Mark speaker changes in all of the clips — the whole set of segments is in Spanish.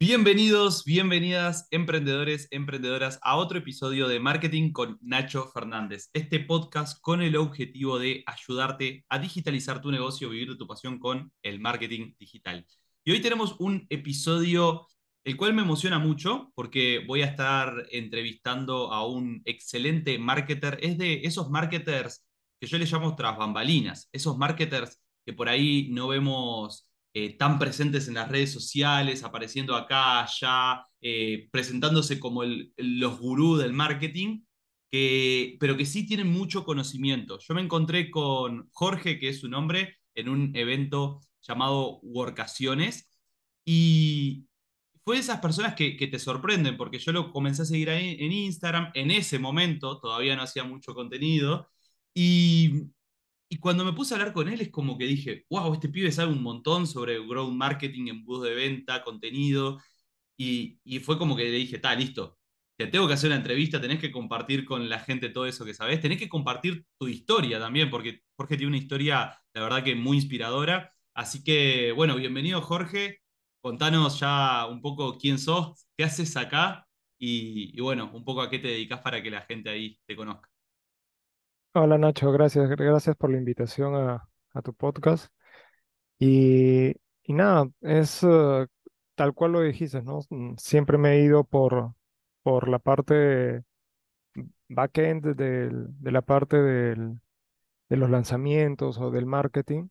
Speaker 1: Bienvenidos, bienvenidas, emprendedores, emprendedoras, a otro episodio de Marketing con Nacho Fernández. Este podcast con el objetivo de ayudarte a digitalizar tu negocio, vivir de tu pasión con el marketing digital. Y hoy tenemos un episodio el cual me emociona mucho porque voy a estar entrevistando a un excelente marketer. Es de esos marketers que yo les llamo tras bambalinas, esos marketers que por ahí no vemos eh, tan presentes en las redes sociales, apareciendo acá, allá, eh, presentándose como los gurús del marketing, que, pero que sí tienen mucho conocimiento. Yo me encontré con Jorge, que es su nombre, en un evento llamado Workaciones, y fue de esas personas que, que, te sorprenden, porque yo lo comencé a seguir ahí en Instagram, en ese momento, todavía no hacía mucho contenido, y y cuando me puse a hablar con él es como que dije, wow, este pibe sabe un montón sobre growth marketing, embudos de venta, contenido. Y, y fue como que le dije, está, listo, te tengo que hacer una entrevista, tenés que compartir con la gente todo eso que sabés, tenés que compartir tu historia también, porque Jorge tiene una historia, la verdad que muy inspiradora. Así que, bueno, bienvenido Jorge, contanos ya un poco quién sos, qué haces acá y, y bueno, un poco a qué te dedicas para que la gente ahí te conozca.
Speaker 2: Hola Nacho, gracias, gracias por la invitación a, tu podcast. Y, nada, es eh, tal cual lo dijiste, ¿no? Mm, Siempre me he ido por, por la parte backend del- de la parte de los lanzamientos o del marketing.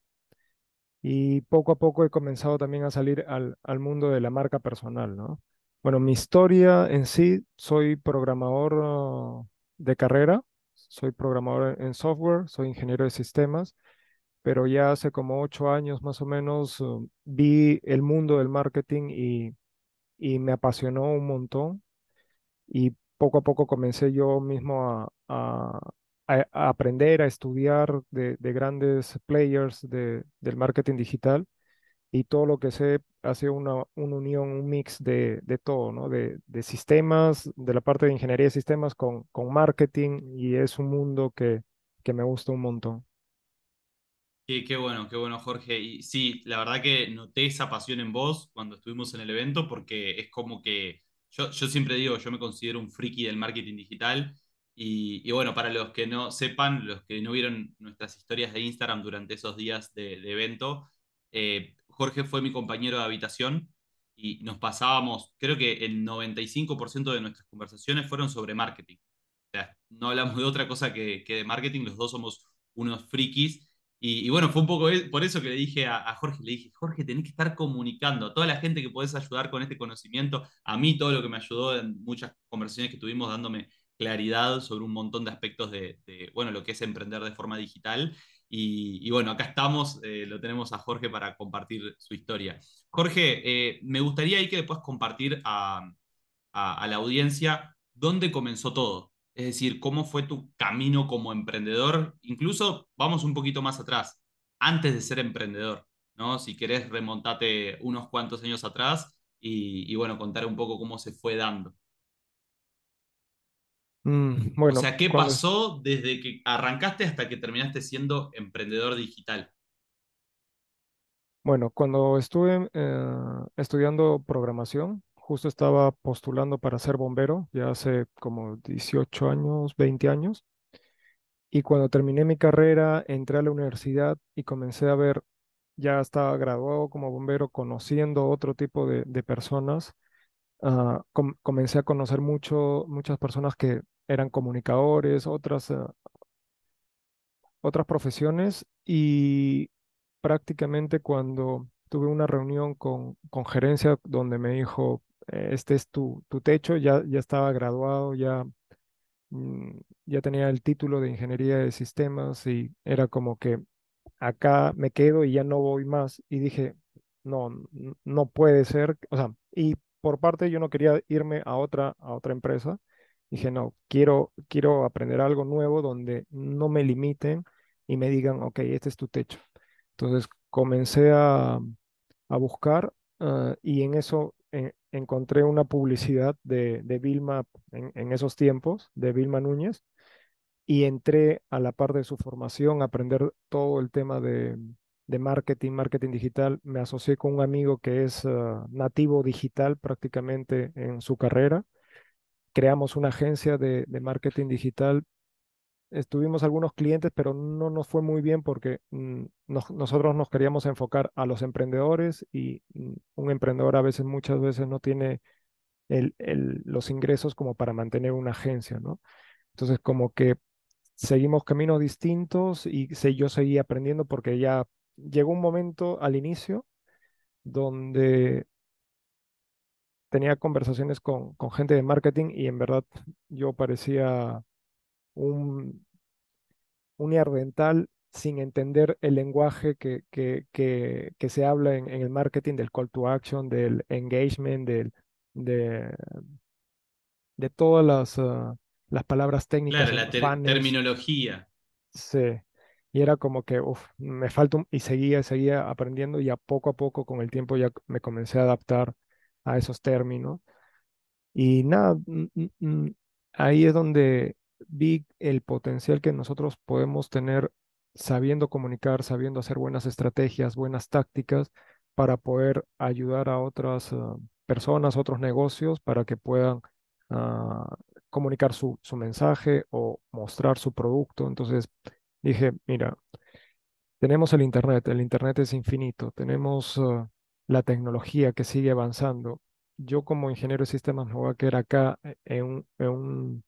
Speaker 2: Y poco a poco he comenzado también a salir al, mundo de la marca personal, ¿no? Bueno, mi historia en sí, soy programador uh, de carrera, soy programador en software, soy ingeniero de sistemas pero ya hace como ocho años más o menos uh, vi el mundo del marketing y, y me apasionó un montón. Y poco a poco comencé yo mismo a- a- a aprender, a estudiar de, de grandes players de- del marketing digital y todo lo que sé ha sido una, una unión, un mix de, de todo, ¿no? De, de sistemas, de la parte de ingeniería de sistemas con, con marketing y es un mundo que, que me gusta un montón.
Speaker 1: Qué, qué bueno, qué bueno, Jorge. Y sí, la verdad que noté esa pasión en vos cuando estuvimos en el evento, porque es como que yo, yo siempre digo, yo me considero un friki del marketing digital. Y, y bueno, para los que no sepan, los que no vieron nuestras historias de Instagram durante esos días de, de evento, eh, Jorge fue mi compañero de habitación y nos pasábamos, creo que el 95% de nuestras conversaciones fueron sobre marketing. O sea, no hablamos de otra cosa que, que de marketing, los dos somos unos frikis. Y, y bueno, fue un poco por eso que le dije a, a Jorge, le dije, Jorge, tenés que estar comunicando a toda la gente que podés ayudar con este conocimiento, a mí todo lo que me ayudó en muchas conversaciones que tuvimos dándome claridad sobre un montón de aspectos de, de, bueno, lo que es emprender de forma digital. Y, bueno, acá estamos, eh, lo tenemos a Jorge para compartir su historia. Jorge, eh, me gustaría ahí que puedas compartir a la audiencia dónde comenzó todo. Es decir, cómo fue tu camino como emprendedor. Incluso vamos un poquito más atrás, antes de ser emprendedor, ¿no? Si querés, remontate unos cuantos años atrás y, y bueno, contar un poco cómo se fue dando.
Speaker 2: Mm,
Speaker 1: O
Speaker 2: bueno,
Speaker 1: sea, ¿qué
Speaker 2: cuando,
Speaker 1: pasó desde que arrancaste hasta que terminaste siendo emprendedor digital?
Speaker 2: Bueno, cuando estuve eh, estudiando programación, justo estaba postulando para ser bombero, ya hace como 18 años, 20 años, y cuando terminé mi carrera, entré a la universidad y comencé a ver, ya estaba graduado como bombero, conociendo otro tipo de, de personas, ah, com- comencé a conocer mucho, muchas personas que eran comunicadores, otras, ah, otras profesiones, y prácticamente cuando tuve una reunión con, con gerencia donde me dijo, "Eh, este es tu, tu techo, ya, ya estaba graduado, ya, mm, ya tenía el título de ingeniería de sistemas y era como que acá me quedo y ya no voy más. Y dije, no, no puede ser, o sea, y por parte yo no quería irme a otra, a otra empresa. Dije, no, quiero, quiero aprender algo nuevo donde no me limiten y me digan, ok, este es tu techo. Entonces comencé a, a buscar ah, y en eso encontré una publicidad de, de Vilma en, esos tiempos, de Vilma Núñez, y entré a la par de su formación a aprender todo el tema de, de marketing, marketing digital, me asocié con un amigo que es ah, nativo digital prácticamente en su carrera. Creamos una agencia de, marketing digital estuvimos algunos clientes, pero no nos fue muy bien porque mm, nos- nosotros nos queríamos enfocar a los emprendedores y mm, un emprendedor a veces, muchas veces no tiene el, el- los ingresos como para mantener una agencia, ¿no? Entonces, como que seguimos caminos distintos y se- yo seguí aprendiendo porque ya llegó un momento al inicio donde tenía conversaciones con, con gente de marketing y en verdad yo parecía un un sin entender el lenguaje que, que, que, que se habla en, en el marketing del call to action, del engagement, del, de, de todas las, ah, las palabras técnicas
Speaker 1: Claro, la ter- terminología.
Speaker 2: Sí. Y era como que, me falta y seguía, seguía aprendiendo y a poco a poco con el tiempo ya me comencé a adaptar a esos términos. Y nada, ahí es donde vi el potencial que nosotros podemos tener sabiendo comunicar, sabiendo hacer buenas estrategias, buenas tácticas para poder ayudar a otras ah, personas, otros negocios, para que puedan ah, comunicar su, su mensaje o mostrar su producto. Entonces dije, mira, tenemos el Internet, el Internet es infinito, tenemos ah, la tecnología que sigue avanzando. Yo como ingeniero de sistemas me voy a quedar acá eh, en un, en un-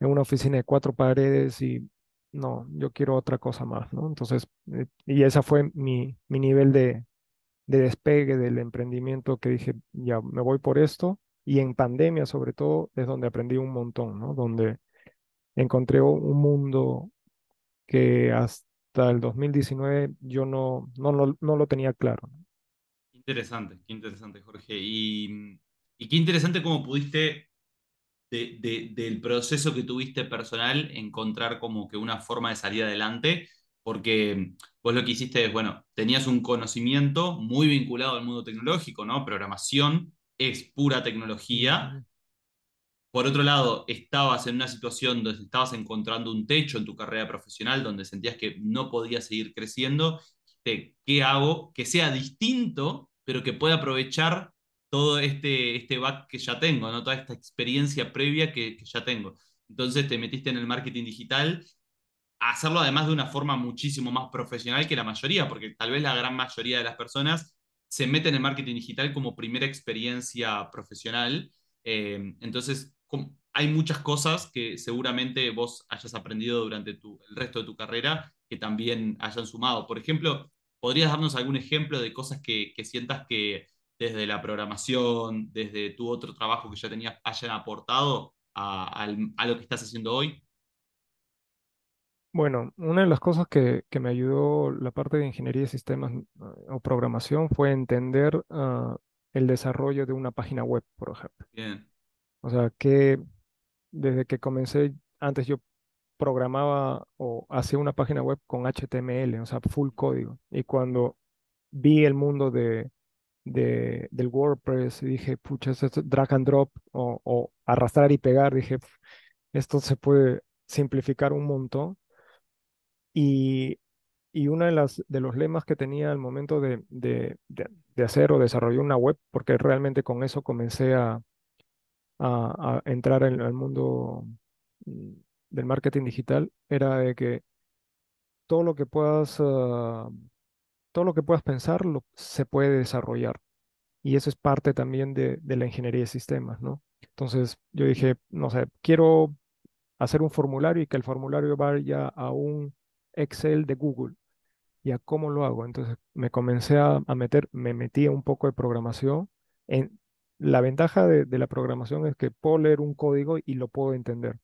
Speaker 2: en una oficina de cuatro paredes y no, yo quiero otra cosa más, ¿no? Entonces, eh, y ese fue mi, mi nivel de, de despegue del emprendimiento que dije, ya me voy por esto. Y en pandemia, sobre todo, es donde aprendí un montón, ¿no? Donde encontré un mundo que hasta el 2019 yo no, no, lo- no lo tenía claro.
Speaker 1: Interesante, qué interesante, Jorge. Y, y qué interesante cómo pudiste, de- de- del proceso que tuviste personal, encontrar como que una forma de salir adelante, porque vos lo que hiciste es, bueno, tenías un conocimiento muy vinculado al mundo tecnológico, ¿no? Programación es pura tecnología. Por otro lado, estabas en una situación donde estabas encontrando un techo en tu carrera profesional, donde sentías que no podías seguir creciendo. ¿Qué hago? Que sea distinto, pero que pueda aprovechar todo este, este back que ya tengo, ¿no? Toda esta experiencia previa que, ya tengo. Entonces te metiste en el marketing digital a hacerlo además de una forma muchísimo más profesional que la mayoría, porque tal vez la gran mayoría de las personas se meten en marketing digital como primera experiencia profesional. Eh, entonces, hay muchas cosas que seguramente vos hayas aprendido durante tu, el resto de tu carrera que también hayan sumado. Por ejemplo, ¿podrías darnos algún ejemplo de cosas que, que sientas que desde la programación, desde tu otro trabajo que ya tenías, hayan aportado a, lo que estás haciendo hoy?
Speaker 2: Bueno, una de las cosas que, que me ayudó la parte de ingeniería de sistemas ah, o programación fue entender ah, el desarrollo de una página web, por ejemplo.
Speaker 1: Bien,
Speaker 2: O sea, que desde que comencé, antes yo programaba o hacía una página web con HTML, o sea, full código. Y cuando vi el mundo de, de- del WordPress, dije, pucha, esto es drag and drop o, o arrastrar y pegar, dije, "Pf, esto se puede simplificar un montón. Y, y uno de las, de los lemas que tenía al momento de, de, de- de hacer o desarrollar una web, porque realmente con eso comencé a, a- entrar en el mundo mm, del marketing digital, era de que todo lo que puedas, ah, todo lo que puedas pensar lo, se puede desarrollar. Y eso es parte también de, de la ingeniería de sistemas, ¿no? Entonces yo dije, no sé, quiero hacer un formulario y que el formulario vaya a un Excel de Google. ¿Y a cómo lo hago? Entonces me comencé a, meter, me metí un poco de programación. En, la ventaja de, de la programación es que puedo leer un código y lo puedo entender.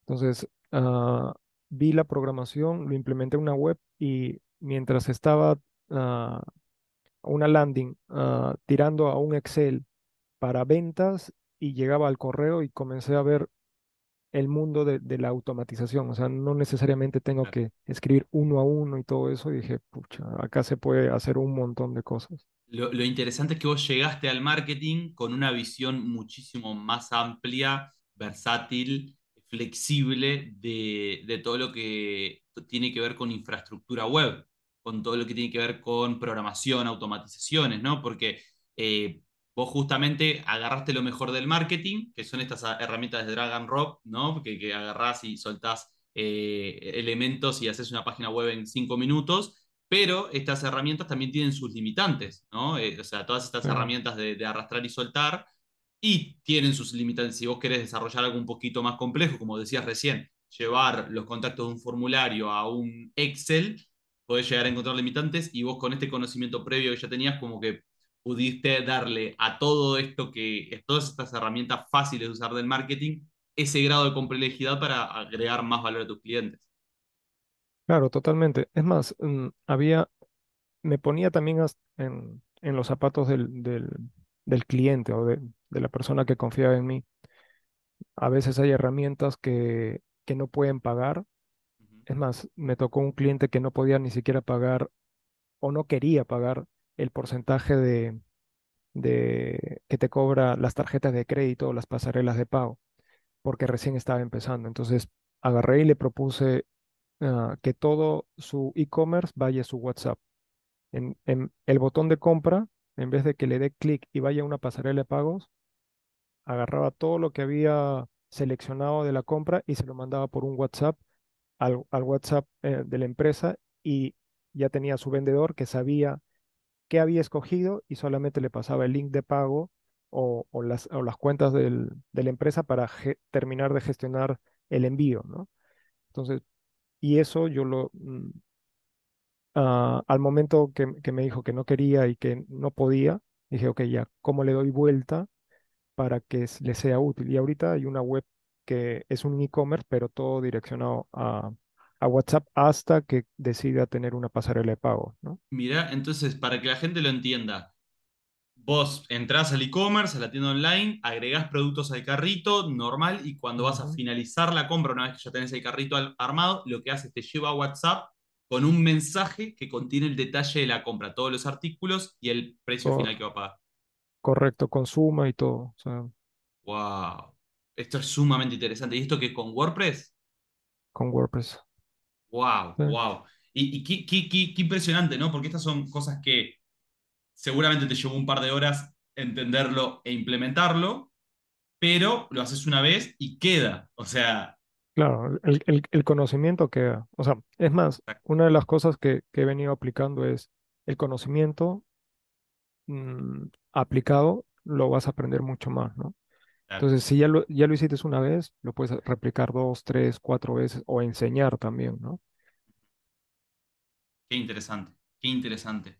Speaker 2: Entonces ah, vi la programación, lo implementé en una web y mientras estaba ah, una landing ah, tirando a un Excel para ventas y llegaba al correo y comencé a ver el mundo de, de la automatización. O sea, no necesariamente tengo
Speaker 1: claro.
Speaker 2: que escribir uno a uno y todo eso. Y dije, pucha, acá se puede hacer un montón de cosas.
Speaker 1: Lo, interesante es que vos llegaste al marketing con una visión muchísimo más amplia, versátil, flexible de, de todo lo que tiene que ver con infraestructura web. con todo lo que tiene que ver con programación, automatizaciones, ¿no? Porque eh, vos justamente agarraste lo mejor del marketing, que son estas herramientas de drag and drop, ¿no? Que, que agarrás y soltás eh, elementos y haces una página web en cinco minutos, pero estas herramientas también tienen sus limitantes, ¿no? Eh, o sea, todas estas herramientas de, de, arrastrar y soltar y tienen sus limitantes. Si vos querés desarrollar algo un poquito más complejo, como decías recién, llevar los contactos de un formulario a un Excel, podés llegar a encontrar limitantes y vos con este conocimiento previo que ya tenías, como que pudiste darle a todo esto que, todas estas herramientas fáciles de usar del marketing, ese grado de complejidad para agregar más valor a tus clientes.
Speaker 2: Claro, totalmente. Es más, mm, había, me ponía también en, en los zapatos del, del, del cliente o de, de, la persona que confiaba en mí. A veces hay herramientas que, que no pueden pagar. Es más, me tocó un cliente que no podía ni siquiera pagar o no quería pagar el porcentaje de, de que te cobra las tarjetas de crédito o las pasarelas de pago, porque recién estaba empezando. Entonces agarré y le propuse uh, que todo su e-commerce vaya a su WhatsApp. En, en, el botón de compra, en vez de que le dé clic y vaya a una pasarela de pagos, agarraba todo lo que había seleccionado de la compra y se lo mandaba por un WhatsApp al, al WhatsApp eh, de la empresa y ya tenía su vendedor que sabía qué había escogido y solamente le pasaba el link de pago o, o, las, o las, cuentas del, de la empresa para terminar de gestionar el envío, ¿no? Entonces, y eso yo lo, uh, al momento que, que, me dijo que no quería y que no podía, dije, ok, ya, ¿cómo le doy vuelta para que le sea útil? Y ahorita hay una web que es un e-commerce, pero todo direccionado a, a WhatsApp hasta que decida tener una pasarela de pago, ¿no?
Speaker 1: Mira, entonces, para que la gente lo entienda, vos entras al e-commerce, a la tienda online, agregás productos al carrito normal y cuando vas a finalizar la compra, una vez que ya tenés el carrito armado, lo que hace es te lleva a WhatsApp con un mensaje que contiene el detalle de la compra, todos los artículos y el precio final que va a pagar.
Speaker 2: Correcto, consuma y todo. O sea...
Speaker 1: Wow, esto es sumamente interesante. ¿Y esto que con WordPress?
Speaker 2: Con WordPress.
Speaker 1: Wow, sí. wow. Y, y qué, qué, qué, qué, impresionante, ¿no? Porque estas son cosas que seguramente te llevó un par de horas entenderlo e implementarlo, pero lo haces una vez y queda. O sea.
Speaker 2: Claro, el, el, el conocimiento queda. O sea, es más, una de las cosas que, que he venido aplicando es el conocimiento mmm, aplicado, lo vas a aprender mucho más, ¿no? Entonces, si ya lo, ya lo hiciste una vez, lo puedes replicar dos, tres, cuatro veces o enseñar también, ¿no?
Speaker 1: Qué interesante, qué interesante.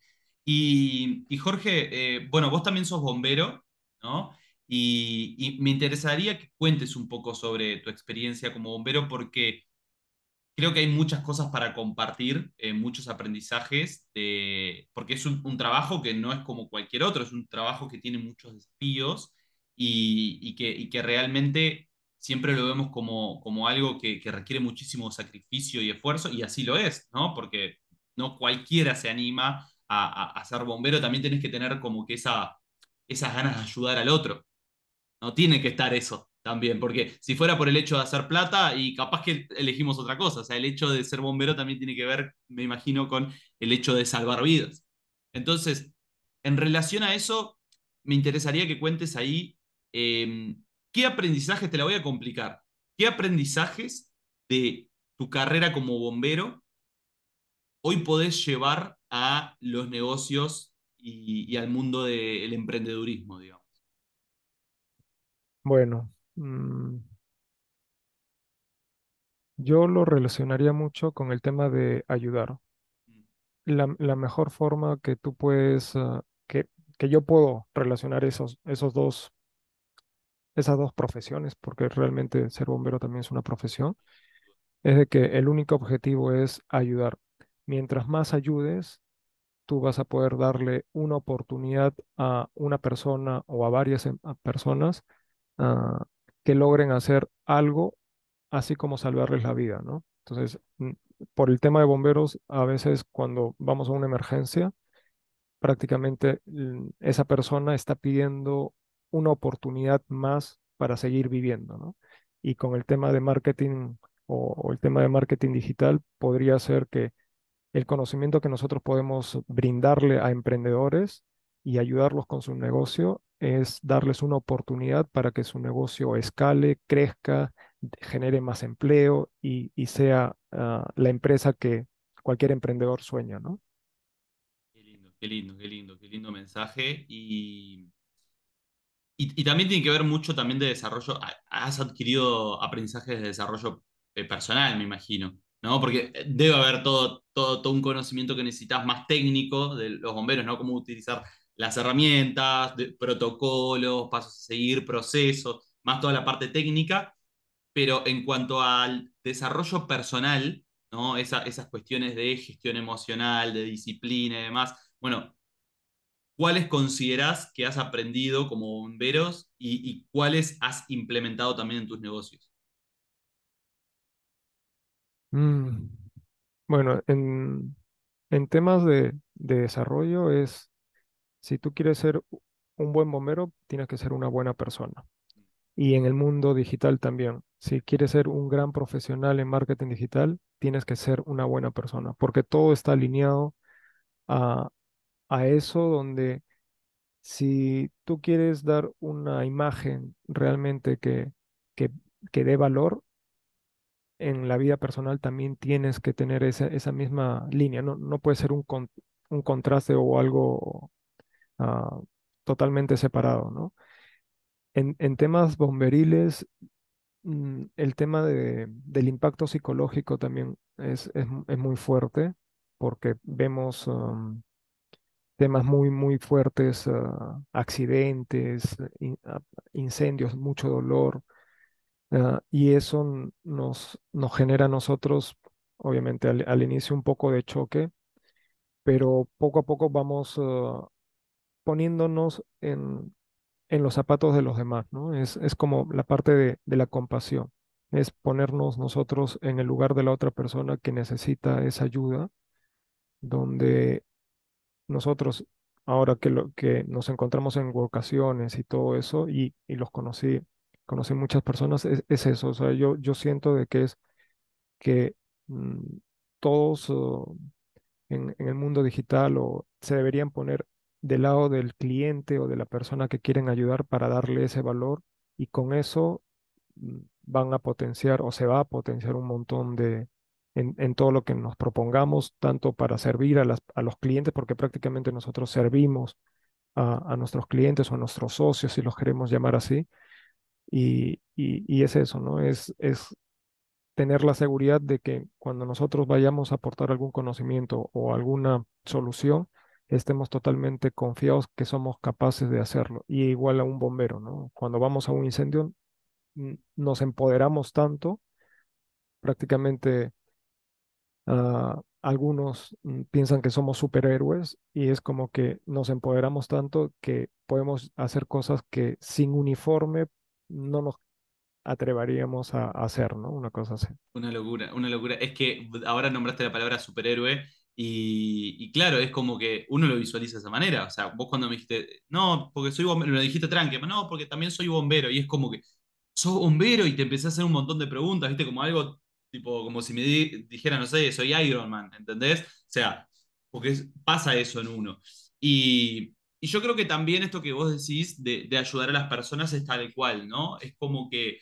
Speaker 1: Y, Jorge, eh, bueno, vos también sos bombero, ¿no? Y, me interesaría que cuentes un poco sobre tu experiencia como bombero porque creo que hay muchas cosas para compartir, eh, muchos aprendizajes, porque es un, trabajo que no es como cualquier otro, es un trabajo que tiene muchos desafíos y, que, realmente siempre lo vemos como, como algo que, que, requiere muchísimo sacrificio y esfuerzo, y así lo es, ¿no? Porque no cualquiera se anima a, ser bombero, también tienes que tener como que esa, esas ganas de ayudar al otro. No tiene que estar eso también, porque si fuera por el hecho de hacer plata, y capaz que elegimos otra cosa, o sea, el hecho de ser bombero también tiene que ver, me imagino, con el hecho de salvar vidas. Entonces, en relación a eso, me interesaría que cuentes ahí eh, ¿qué aprendizajes, te la voy a complicar, qué aprendizajes de tu carrera como bombero hoy podés llevar a los negocios y, y al mundo del emprendedurismo, digamos?
Speaker 2: Bueno, mmm, yo lo relacionaría mucho con el tema de ayudar. La, la mejor forma que tú puedes, uh, que, que yo puedo relacionar esos, esos dos esas dos profesiones, porque realmente ser bombero también es una profesión, es de que el único objetivo es ayudar. Mientras más ayudes, tú vas a poder darle una oportunidad a una persona o a varias em, personas uh, que logren hacer algo, así como salvarles la vida, ¿no? Entonces, por el tema de bomberos, a veces cuando vamos a una emergencia, prácticamente esa persona está pidiendo una oportunidad más para seguir viviendo, ¿no? Y con el tema de marketing o, o, el tema de marketing digital podría ser que el conocimiento que nosotros podemos brindarle a emprendedores y ayudarlos con su negocio es darles una oportunidad para que su negocio escale, crezca, genere más empleo y, sea uh, la empresa que cualquier emprendedor sueña, ¿no?
Speaker 1: Qué lindo, qué lindo, qué lindo, qué lindo mensaje. Y, y, y también tiene que ver mucho también de desarrollo. Has adquirido aprendizajes de desarrollo eh, personal, me imagino. ¿No? Porque debe haber todo, todo, todo un conocimiento que necesitas más técnico de los bomberos, ¿no? Cómo utilizar las herramientas, de, protocolos, pasos a seguir, procesos, más toda la parte técnica, pero en cuanto al desarrollo personal, ¿no? Esa, esas cuestiones de gestión emocional, de disciplina y demás, bueno, ¿cuáles consideras que has aprendido como bomberos y, y cuáles has implementado también en tus negocios?
Speaker 2: Mm, bueno, en, en temas de, de desarrollo es, si tú quieres ser un buen bombero, tienes que ser una buena persona. Y en el mundo digital también. Si quieres ser un gran profesional en marketing digital, tienes que ser una buena persona, porque todo está alineado a, a eso donde si tú quieres dar una imagen realmente que, que, que dé valor, en la vida personal también tienes que tener esa, esa misma línea, no, no puede ser un, un contraste o algo ah, totalmente separado, ¿no? En, en temas bomberiles, mm, el tema de- del impacto psicológico también es, es, es muy fuerte porque vemos am, temas muy, muy fuertes, ah, accidentes, ah, incendios, mucho dolor Ah, y eso nos, nos genera a nosotros, obviamente al, al inicio un poco de choque, pero poco a poco vamos ah, poniéndonos en, en los zapatos de los demás, ¿no? Es, es como la parte de, de la compasión, es ponernos nosotros en el lugar de la otra persona que necesita esa ayuda, donde nosotros, ahora que, lo, que nos encontramos en ocasiones y todo eso, y, y los conocí, conocí muchas personas, es, es eso, o sea, yo, yo siento de que es que mm, todos oh, en, el mundo digital o se deberían poner del lado del cliente o de la persona que quieren ayudar para darle ese valor y con eso mm, van a potenciar o se va a potenciar un montón de en, todo lo que nos propongamos, tanto para servir a los clientes, porque prácticamente nosotros servimos a, a nuestros clientes o a nuestros socios, si los queremos llamar así, y, y, es eso, ¿no? Es, es tener la seguridad de que cuando nosotros vayamos a aportar algún conocimiento o alguna solución, estemos totalmente confiados que somos capaces de hacerlo. Y igual a un bombero, ¿no? Cuando vamos a un incendio, nos empoderamos tanto, prácticamente ah, algunos mm, piensan que somos superhéroes y es como que nos empoderamos tanto que podemos hacer cosas que sin uniforme no nos atreveríamos a, hacer, ¿no? Una cosa así.
Speaker 1: Una locura, una locura. Es que ahora nombraste la palabra superhéroe y, claro, es como que uno lo visualiza de esa manera. O sea, vos cuando me dijiste, no, porque soy bombero, lo dijiste tranque, no, porque también soy bombero. Y es como que sos bombero y te empecé a hacer un montón de preguntas, ¿viste? Como algo, tipo, como si me di- dijera, no sé, soy Iron Man, ¿entendés? O sea, porque es- pasa eso en uno. Y, y yo creo que también esto que vos decís de, de ayudar a las personas es tal cual, ¿no? Es como que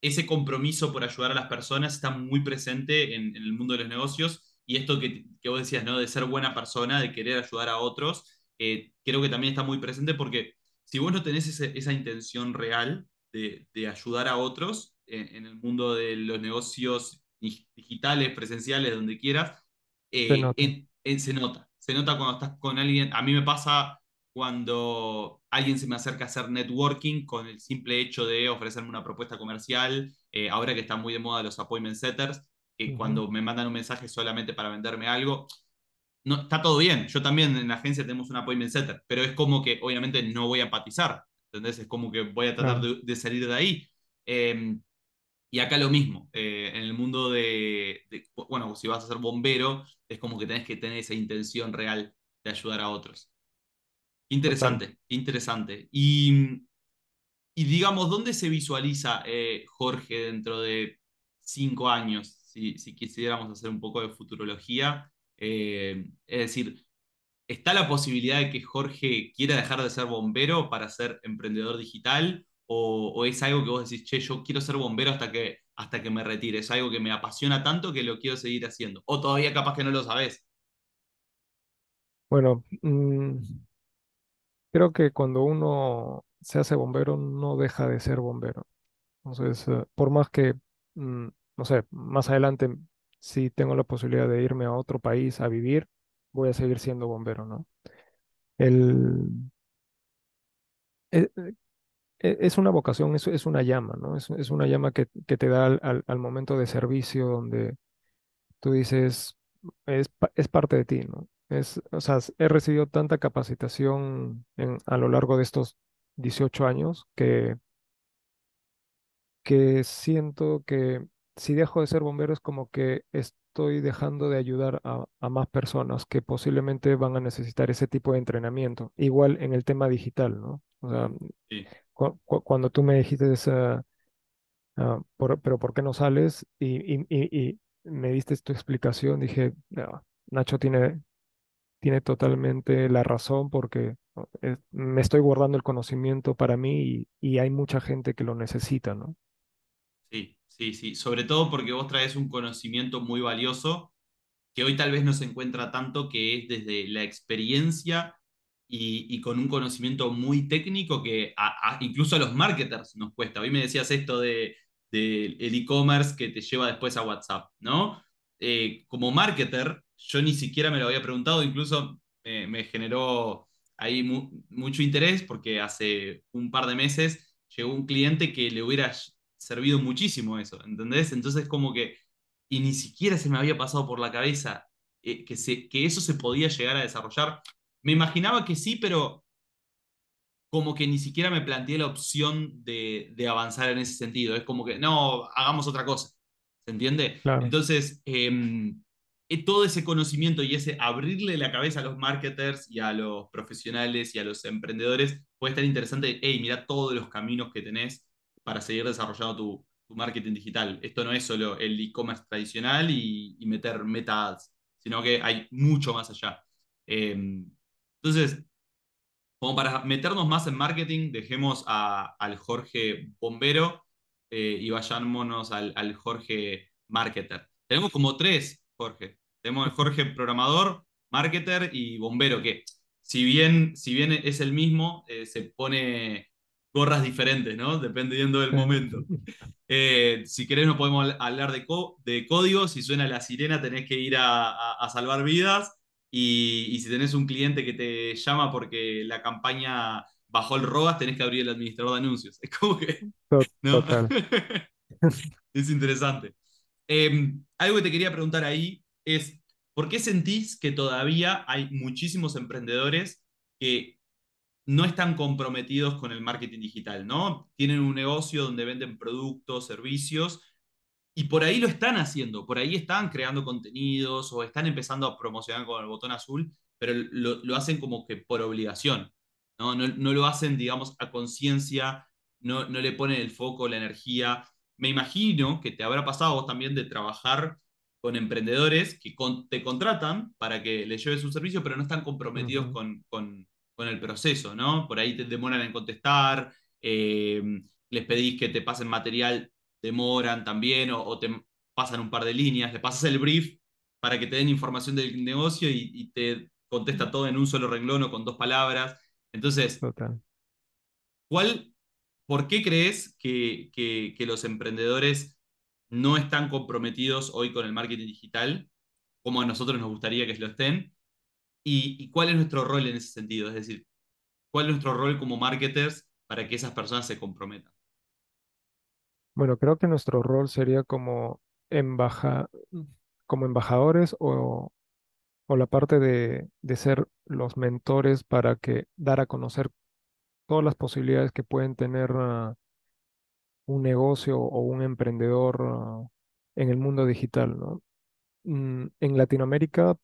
Speaker 1: ese compromiso por ayudar a las personas está muy presente en, en el mundo de los negocios y esto que, que, vos decías, ¿no? De ser buena persona, de querer ayudar a otros, eh, creo que también está muy presente porque si vos no tenés ese, esa intención real de, de ayudar a otros en, en, el mundo de los negocios digitales, presenciales, donde quieras, eh, en, se nota. Se nota cuando estás con alguien. A mí me pasa cuando alguien se me acerca a hacer networking con el simple hecho de ofrecerme una propuesta comercial, eh, ahora que están muy de moda los appointment setters, que
Speaker 2: Ujú,
Speaker 1: cuando me mandan un mensaje solamente para venderme algo, no, está todo bien. Yo también en la agencia tenemos un appointment setter, pero es como que obviamente no voy a empatizar, ¿entendés? Es como que voy a tratar
Speaker 2: claro,
Speaker 1: de, de salir de ahí. Eh, y acá lo mismo, eh, en el mundo de, de, bueno, si vas a ser bombero, es como que tenés que tener esa intención real de ayudar a otros.
Speaker 2: total.
Speaker 1: Interesante, interesante. Y, y digamos, ¿dónde se visualiza eh, Jorge dentro de cinco años? Si, si quisiéramos hacer un poco de futurología, Eh, es decir, ¿está la posibilidad de que Jorge quiera dejar de ser bombero para ser emprendedor digital? ¿O, es algo que vos decís, che, yo quiero ser bombero hasta que, hasta que me retire? Es algo que me apasiona tanto que lo quiero seguir haciendo. O todavía capaz que no lo sabés.
Speaker 2: Bueno, mm, creo que cuando uno se hace bombero no deja de ser bombero. Entonces, eh, por más que, mm, no sé, más adelante, si tengo la posibilidad de irme a otro país a vivir, voy a seguir siendo bombero, ¿no? El, e- e- es, una vocación, es, es una llama, ¿no? Es, es una llama que, que te da al, al- momento de servicio donde tú dices, es, es parte de ti, ¿no? Es, o sea, he recibido tanta capacitación a lo largo de estos 18 años que que siento que si dejo de ser bombero es como que estoy dejando de ayudar a, a más personas que posiblemente van a necesitar ese tipo de entrenamiento. Igual en el tema digital, ¿no?
Speaker 1: Sí,
Speaker 2: cu- cu- cuando tú me dijiste esa, por- pero ¿por qué no sales? Y, y- y- me diste tu explicación, dije, "Ah, Nacho tiene, tiene totalmente la razón porque me estoy guardando el conocimiento para mí y, y hay mucha gente que lo necesita, ¿no?
Speaker 1: sí, sí, sí. Sobre todo porque vos traes un conocimiento muy valioso que hoy tal vez no se encuentra tanto, que es desde la experiencia y, con un conocimiento muy técnico que a- incluso a los marketers nos cuesta. Hoy me decías esto de, del e-commerce que te lleva después a WhatsApp, ¿no? Eh, como marketer, yo ni siquiera me lo había preguntado, incluso me generó ahí mu- mucho interés porque hace un par de meses llegó un cliente que le hubiera servido muchísimo eso, ¿entendés? Entonces como que y ni siquiera se me había pasado por la cabeza eh, que, se, que eso se podía llegar a desarrollar. Me imaginaba que sí, pero como que ni siquiera me planteé la opción de, de avanzar en ese sentido. Es como que, no, hagamos otra cosa. ¿Se entiende?
Speaker 2: Claro.
Speaker 1: Entonces, eh, eh, todo ese conocimiento y ese abrirle la cabeza a los marketers y a los profesionales y a los emprendedores puede estar interesante. Hey, mira todos los caminos que tenés para seguir desarrollando tu, tu marketing digital. Esto no es solo el e-commerce tradicional y, y meter meta ads, sino que hay mucho más allá. Eh, entonces, como para meternos más en marketing, dejemos a- al Jorge bombero eh, y vayámonos al, al Jorge marketer. Tenemos como tres Jorge. Tenemos el Jorge programador, marketer y bombero, que si bien, si bien es el mismo, eh, se pone gorras diferentes, ¿no? Dependiendo del momento. Eh, si querés, no podemos hablar de, co- de código. Si suena la sirena, tenés que ir a, a- a salvar vidas. Y, y si tenés un cliente que te llama porque la campaña bajó el ROAS, tenés que abrir el administrador de anuncios. Es como que.
Speaker 2: Total.
Speaker 1: Es interesante. Eh, algo que te quería preguntar ahí es, ¿por qué sentís que todavía hay muchísimos emprendedores que no están comprometidos con el marketing digital, ¿no? Tienen un negocio donde venden productos, servicios, y por ahí lo están haciendo, por ahí están creando contenidos o están empezando a promocionar con el botón azul, pero lo, lo hacen como que por obligación, ¿no? No, no lo hacen, digamos, a conciencia, no, no le ponen el foco, la energía. Me imagino que te habrá pasado vos también de trabajar con emprendedores que con- te contratan para que les lleves su servicio, pero no están comprometidos con, con- con el proceso, ¿no? Por ahí te demoran en contestar, eh, les pedís que te pasen material demoran también o, o te pasan un par de líneas, le pasas el brief para que te den información del negocio y, y te contesta todo en un solo renglón o con dos palabras. Entonces,
Speaker 2: Total.
Speaker 1: ¿cuál, por qué crees que, que, que los emprendedores no están comprometidos hoy con el marketing digital, como a nosotros nos gustaría que lo estén? ¿Y, y cuál es nuestro rol en ese sentido? Es decir, ¿cuál es nuestro rol como marketers para que esas personas se comprometan?
Speaker 2: Bueno, creo que nuestro rol sería como embaja, como embajadores o, o la parte de, de ser los mentores para que dar a conocer todas las posibilidades que pueden tener ah, un negocio o un emprendedor ah, en el mundo digital, ¿no? Mm, en Latinoamérica,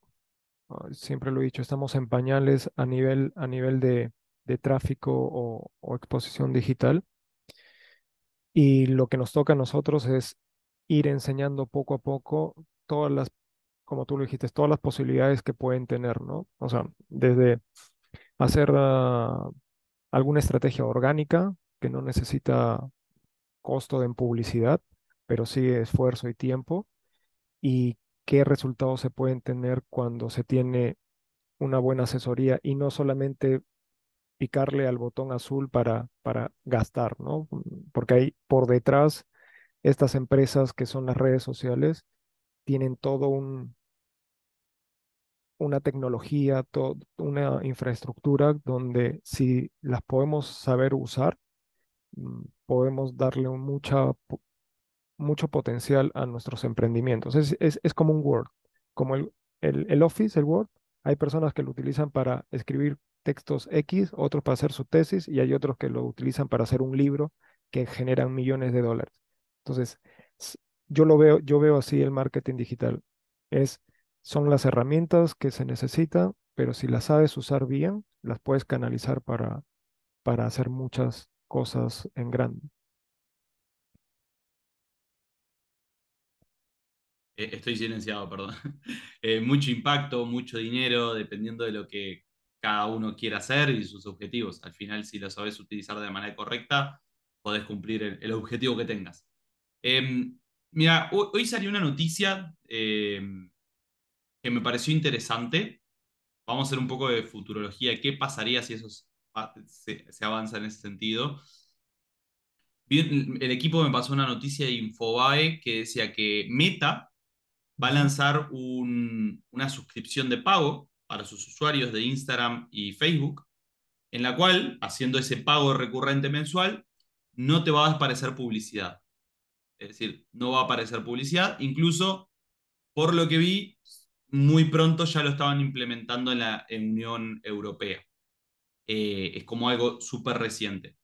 Speaker 2: ah, siempre lo he dicho, estamos en pañales a nivel, a nivel de, de tráfico o, o exposición digital. Y lo que nos toca a nosotros es ir enseñando poco a poco todas las como tú lo dijiste, todas las posibilidades que pueden tener, ¿no? O sea, desde hacer ah, alguna estrategia orgánica que no necesita costo en publicidad, pero sí esfuerzo y tiempo, y qué resultados se pueden tener cuando se tiene una buena asesoría y no solamente picarle al botón azul para, para gastar, ¿no? Porque hay por detrás estas empresas que son las redes sociales, tienen todo un, una tecnología, una infraestructura donde si las podemos saber usar, mm, podemos darle mucha, mucho potencial a nuestros emprendimientos. Es, es, es como un Word, como el, el, el Office, el Word. Hay personas que lo utilizan para escribir textos X, otros para hacer su tesis y hay otros que lo utilizan para hacer un libro que generan millones de dólares. Entonces, yo lo veo, yo veo así el marketing digital. Es, son las herramientas que se necesitan, pero si las sabes usar bien, las puedes canalizar para, para hacer muchas cosas en grande.
Speaker 1: Eh, estoy silenciado, perdón. Eh, mucho impacto, mucho dinero, dependiendo de lo que cada uno quiera hacer y sus objetivos. Al final, si lo sabes utilizar de manera correcta, podés cumplir el, el objetivo que tengas. Eh, mira, hoy, hoy salió una noticia eh, que me pareció interesante. Vamos a hacer un poco de futurología. ¿Qué pasaría si eso se, se avanza en ese sentido? El equipo me pasó una noticia de Infobae que decía que Meta va a lanzar un- una suscripción de pago para sus usuarios de Instagram y Facebook, en la cual, haciendo ese pago recurrente mensual, no te va a aparecer publicidad. Es decir, no va a aparecer publicidad. Incluso, por lo que vi, muy pronto ya lo estaban implementando en la Unión Europea. Eh, es como algo súper reciente.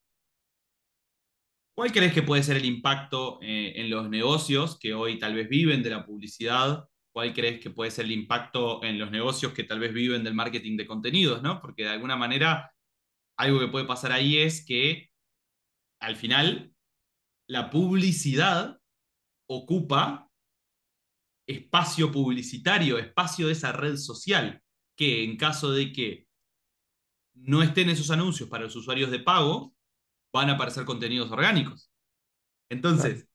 Speaker 1: ¿Cuál crees que puede ser el impacto eh, en los negocios que hoy tal vez viven de la publicidad? ¿Cuál crees que puede ser el impacto en los negocios que tal vez viven del marketing de contenidos, ¿no? Porque de alguna manera algo que puede pasar ahí es que al final la publicidad ocupa espacio publicitario, espacio de esa red social, que en caso de que no estén esos anuncios para los usuarios de pago, van a aparecer contenidos orgánicos. Entonces,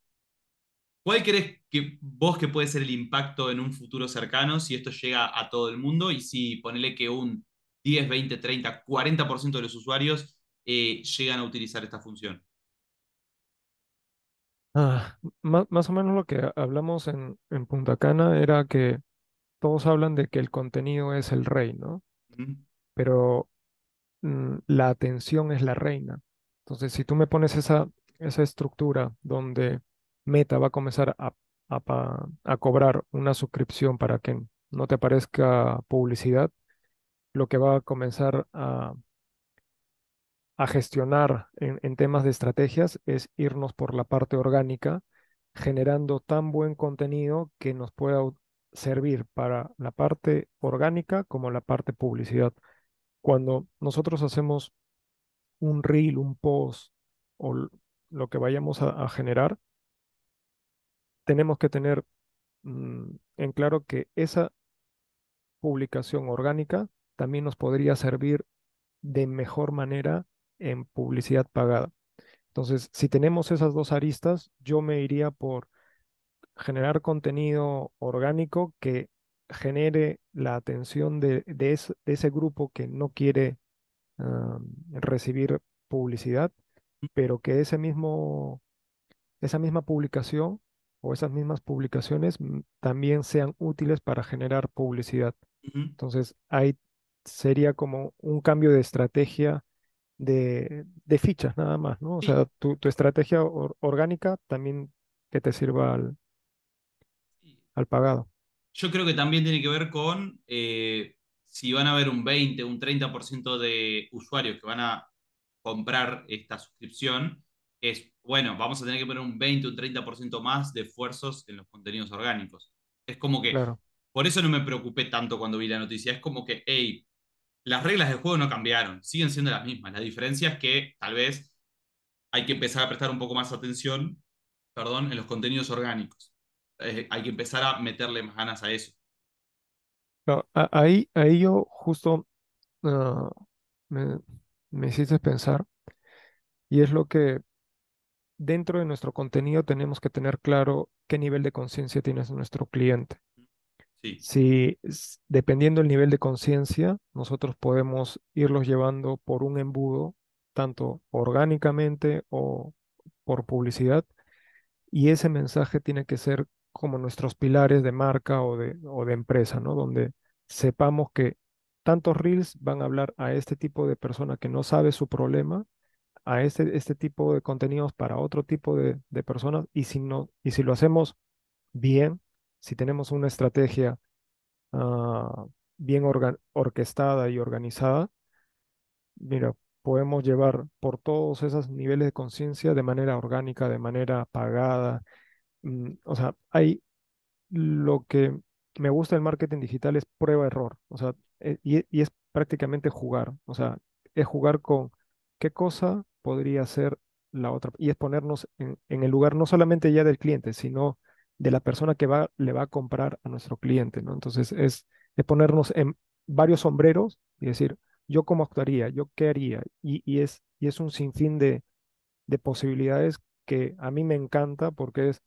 Speaker 1: ¿Cuál crees que vos que puede ser el impacto en un futuro cercano si esto llega a todo el mundo y si ponele que un 10, 20, 30, 40% de los usuarios eh, llegan a utilizar esta función?
Speaker 2: Ah, má- más o menos lo que hablamos en, en Punta Cana era que todos hablan de que el contenido es el rey, ¿no? Pero mm, la atención es la reina. Entonces, si tú me pones esa, esa estructura donde Meta va a comenzar a, a a cobrar una suscripción para que no te aparezca publicidad, lo que va a comenzar a, a gestionar en, en temas de estrategias es irnos por la parte orgánica, generando tan buen contenido que nos pueda servir para la parte orgánica como la parte publicidad. Cuando nosotros hacemos un reel, un post o lo que vayamos a, a generar, tenemos que tener mm, en claro que esa publicación orgánica también nos podría servir de mejor manera en publicidad pagada. Entonces, si tenemos esas dos aristas, yo me iría por generar contenido orgánico que genere la atención de, de es- de ese grupo que no quiere ah, recibir publicidad, pero que ese mismo esa misma publicación o esas mismas publicaciones mm, también sean útiles para generar publicidad. Entonces, ahí sería como un cambio de estrategia de, de fichas nada más, ¿no? O
Speaker 1: Sí,
Speaker 2: sea, tu, tu estrategia or- orgánica también que te sirva al, al pagado.
Speaker 1: Yo creo que también tiene que ver con eh, si van a haber un 20, un 30% de usuarios que van a comprar esta suscripción, es, bueno, vamos a tener que poner un 20, un 30% más de esfuerzos en los contenidos orgánicos. Es como que,
Speaker 2: Claro,
Speaker 1: por eso no me preocupé tanto cuando vi la noticia, es como que, hey, las reglas del juego no cambiaron, siguen siendo las mismas. La diferencia es que tal vez hay que empezar a prestar un poco más atención, perdón, en los contenidos orgánicos. Eh, hay que empezar a meterle más ganas a eso.
Speaker 2: No, ahí, ahí yo justo ah, me, me hiciste pensar y es lo que dentro de nuestro contenido tenemos que tener claro qué nivel de conciencia tiene nuestro cliente.
Speaker 1: Sí,
Speaker 2: Si dependiendo del nivel de conciencia, nosotros podemos irlos llevando por un embudo, tanto orgánicamente o por publicidad, y ese mensaje tiene que ser como nuestros pilares de marca o de, o de empresa, ¿no? Donde sepamos que tantos reels van a hablar a este tipo de persona que no sabe su problema, a este, este tipo de contenidos para otro tipo de, personas, y si no, y si lo hacemos bien, si tenemos una estrategia ah, bien orquestada y organizada, mira, podemos llevar por todos esos niveles de conciencia de manera orgánica, de manera pagada. mm, o sea, hay lo que me gusta del marketing digital es prueba-error. O sea, e- y, y es prácticamente jugar. O sea, es jugar con qué cosa podría ser la otra. Y es ponernos en, el lugar no solamente ya del cliente, sino de la persona que va, le va a comprar a nuestro cliente, ¿no? Entonces es, ponernos en varios sombreros y decir, yo cómo actuaría, yo qué haría. Y, y es, y es un sinfín de, de posibilidades que a mí me encanta porque es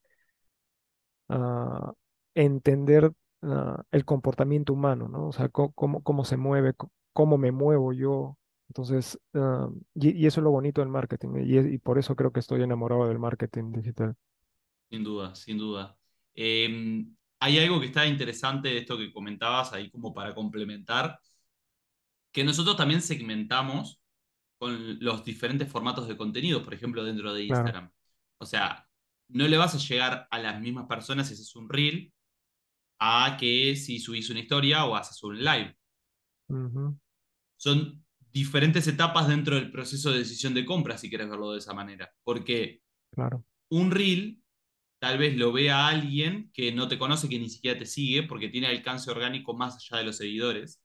Speaker 2: ah, entender ah, el comportamiento humano, ¿no? O sea, cómo, cómo se mueve, cómo me muevo yo. Entonces, ah, y, y eso es lo bonito del marketing, y, y por eso creo que estoy enamorado del marketing digital.
Speaker 1: sin duda, sin duda. Eh, hay algo que está interesante de esto que comentabas ahí como para complementar, que nosotros también segmentamos con los diferentes formatos de contenido, por ejemplo, dentro de
Speaker 2: Claro.
Speaker 1: Instagram. O sea, no le vas a llegar a las mismas personas si haces un reel a que si subís una historia o haces un live. Son diferentes etapas dentro del proceso de decisión de compra, si quieres verlo de esa manera. Porque
Speaker 2: claro,
Speaker 1: un reel tal vez lo vea alguien que no te conoce, que ni siquiera te sigue, porque tiene alcance orgánico más allá de los seguidores.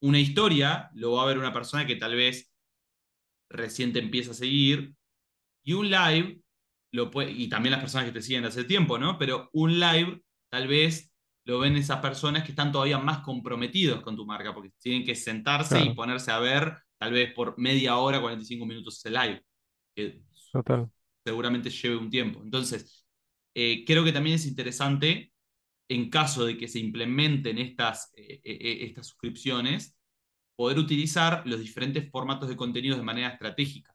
Speaker 1: Una historia lo va a ver una persona que tal vez recién te empieza a seguir. Y un live, lo puede, y también las personas que te siguen hace tiempo, ¿no? Pero un live tal vez lo ven esas personas que están todavía más comprometidos con tu marca, porque tienen que sentarse y ponerse a ver tal vez por media hora, 45 minutos ese live, que
Speaker 2: total.
Speaker 1: seguramente lleve un tiempo. Entonces, eh, creo que también es interesante, en caso de que se implementen estas, eh, eh, estas suscripciones, poder utilizar los diferentes formatos de contenido de manera estratégica.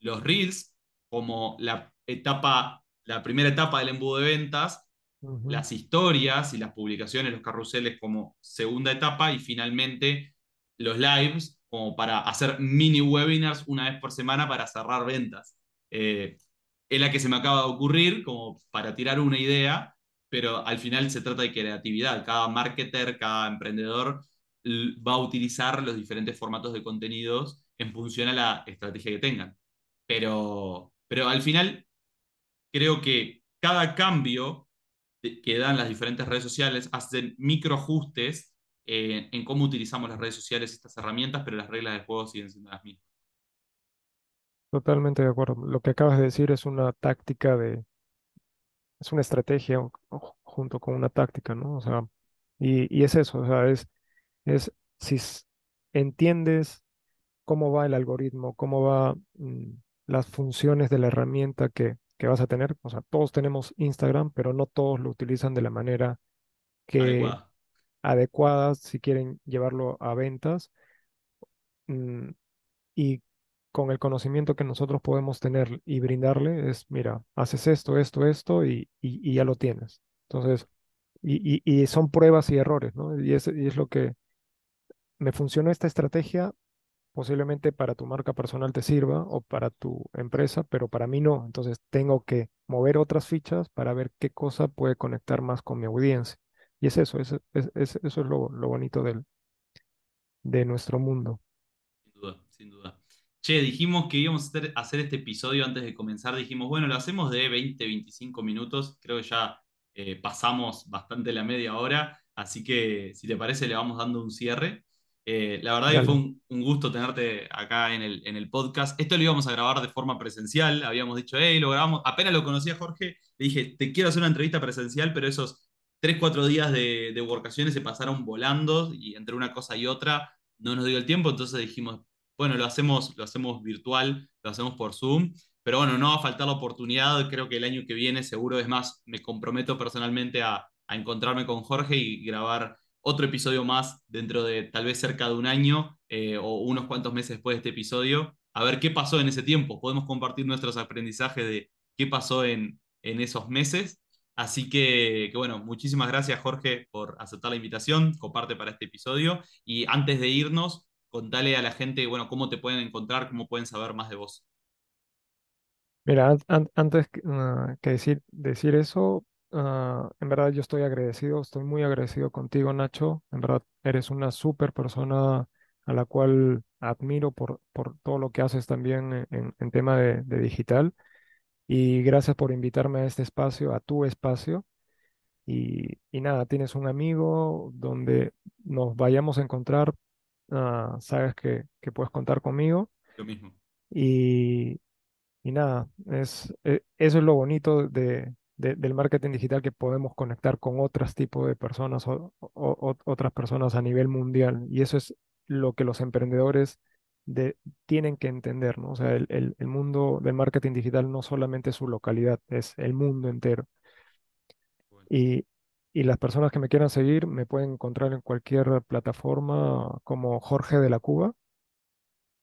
Speaker 1: Los reels, como la etapa, la primera etapa del embudo de ventas, Las historias y las publicaciones, los carruseles como segunda etapa y finalmente los lives como para hacer mini webinars una vez por semana para cerrar ventas. Eh, es la que se me acaba de ocurrir como para tirar una idea, pero al final se trata de creatividad. Cada marketer, cada emprendedor va a utilizar los diferentes formatos de contenidos en función a la estrategia que tengan. Pero, pero al final creo que cada cambio que dan las diferentes redes sociales hacen microajustes eh, en cómo utilizamos las redes sociales, estas herramientas, pero las reglas del juego siguen siendo las mismas.
Speaker 2: Totalmente de acuerdo. Lo que acabas de decir es una táctica de, es una estrategia junto con una táctica, ¿no? O sea, y, y es eso, o sea, es, es si entiendes cómo va el algoritmo, cómo va mm, las funciones de la herramienta que, que vas a tener. O sea, todos tenemos Instagram, pero no todos lo utilizan de la manera que
Speaker 1: Adecuada.
Speaker 2: adecuada si quieren llevarlo a ventas. Mm, y con el conocimiento que nosotros podemos tener y brindarle es, mira, haces esto, esto, esto y, y, y ya lo tienes. Entonces, y son pruebas y errores, ¿no? Y es, y es lo que me funcionó esta estrategia Posiblemente para tu marca personal te sirva o para tu empresa, pero para mí no. Entonces tengo que mover otras fichas para ver qué cosa puede conectar más con mi audiencia. Y es eso, es, es- es- eso es lo, lo bonito del, de nuestro mundo.
Speaker 1: Sin duda, sin duda. Che, dijimos que íbamos a hacer, hacer este episodio antes de comenzar. Dijimos, bueno, lo hacemos de 20, 25 minutos. Creo que ya eh, pasamos bastante la media hora. Así que, si te parece, le vamos dando un cierre. Eh, la verdad que fue un, un gusto tenerte acá en el, en el podcast. Esto lo íbamos a grabar de forma presencial. Habíamos dicho, hey, lo grabamos. Apenas lo conocía Jorge, le dije, te quiero hacer una entrevista presencial, pero esos tres, cuatro días de, de workaciones se pasaron volando y entre una cosa y otra no nos dio el tiempo, entonces dijimos, bueno, lo hacemos, lo hacemos virtual, lo hacemos por Zoom, pero bueno, no va a faltar la oportunidad, creo que el año que viene seguro es más, me comprometo personalmente a, a encontrarme con Jorge y grabar otro episodio más dentro de tal vez cerca de un año eh, o unos cuantos meses después de este episodio, a ver qué pasó en ese tiempo. Podemos compartir nuestros aprendizajes de qué pasó en, en esos meses. Así que, bueno, muchísimas gracias Jorge por aceptar la invitación, comparte para este episodio y antes de irnos, contale a la gente, bueno, cómo te pueden encontrar, cómo pueden saber más de vos.
Speaker 2: Mira, an- an- antes que decir, decir eso, ah, en verdad yo estoy agradecido, estoy muy agradecido contigo, Nacho. En verdad eres una súper persona a la cual admiro por, por todo lo que haces también en, en- tema de, de digital. Y gracias por invitarme a este espacio, a tu espacio. Y, y nada, tienes un amigo donde nos vayamos a encontrar, ah, sabes que, que puedes contar conmigo.
Speaker 1: Lo mismo.
Speaker 2: Y, y nada, es, e- eso es lo bonito de, de- del marketing digital, que podemos conectar con otros tipos de personas o, o- o- otras personas a nivel mundial. Y eso es lo que los emprendedores de, tienen que entender, ¿no? O sea, el, el- el mundo del marketing digital no solamente es su localidad, es el mundo entero.
Speaker 1: Bueno,
Speaker 2: Y, y las personas que me quieran seguir me pueden encontrar en cualquier plataforma como Jorge de la Cuba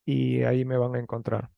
Speaker 2: y ahí me van a encontrar.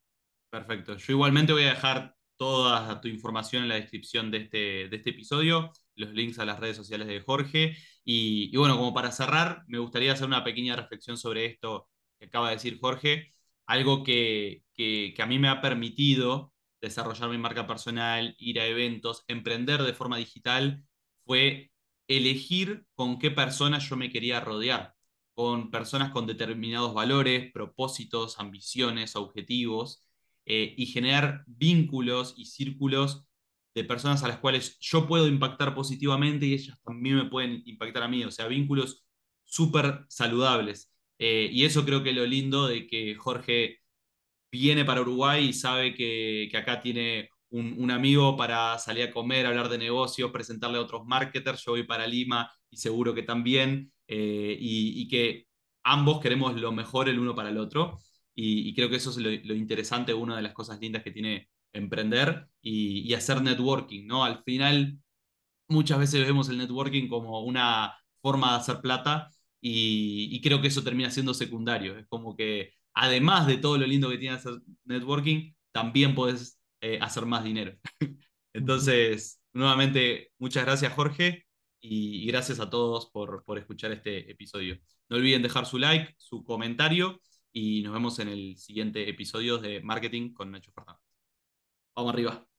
Speaker 1: Perfecto. Yo igualmente voy a dejar toda tu información en la descripción de este, de este episodio, los links a las redes sociales de Jorge. Y, bueno, como para cerrar, me gustaría hacer una pequeña reflexión sobre esto que acaba de decir Jorge. Algo que, que a mí me ha permitido desarrollar mi marca personal, ir a eventos, emprender de forma digital, fue elegir con qué personas yo me quería rodear, con personas con determinados valores, propósitos, ambiciones, objetivos eh, y generar vínculos y círculos de personas a las cuales yo puedo impactar positivamente y ellas también me pueden impactar a mí, o sea, vínculos súper saludables. Eh, y eso creo que es lo lindo de que Jorge viene para Uruguay y sabe que, que acá tiene un, un, amigo para salir a comer, hablar de negocios, presentarle a otros marketers. Yo voy para Lima y seguro que también, eh, y, y, que ambos queremos lo mejor el uno para el otro. Y, y creo que eso es lo, lo, interesante, una de las cosas lindas que tiene emprender y, y hacer networking, ¿no? Al final, muchas veces vemos el networking como una forma de hacer plata y, y, creo que eso termina siendo secundario. Es como que además de todo lo lindo que tiene hacer networking, también puedes eh, hacer más dinero. Entonces, nuevamente, muchas gracias Jorge y, y gracias a todos por, por escuchar este episodio. No olviden dejar su like, su comentario y nos vemos en el siguiente episodio de Marketing con Nacho Fernández. Vamos arriba.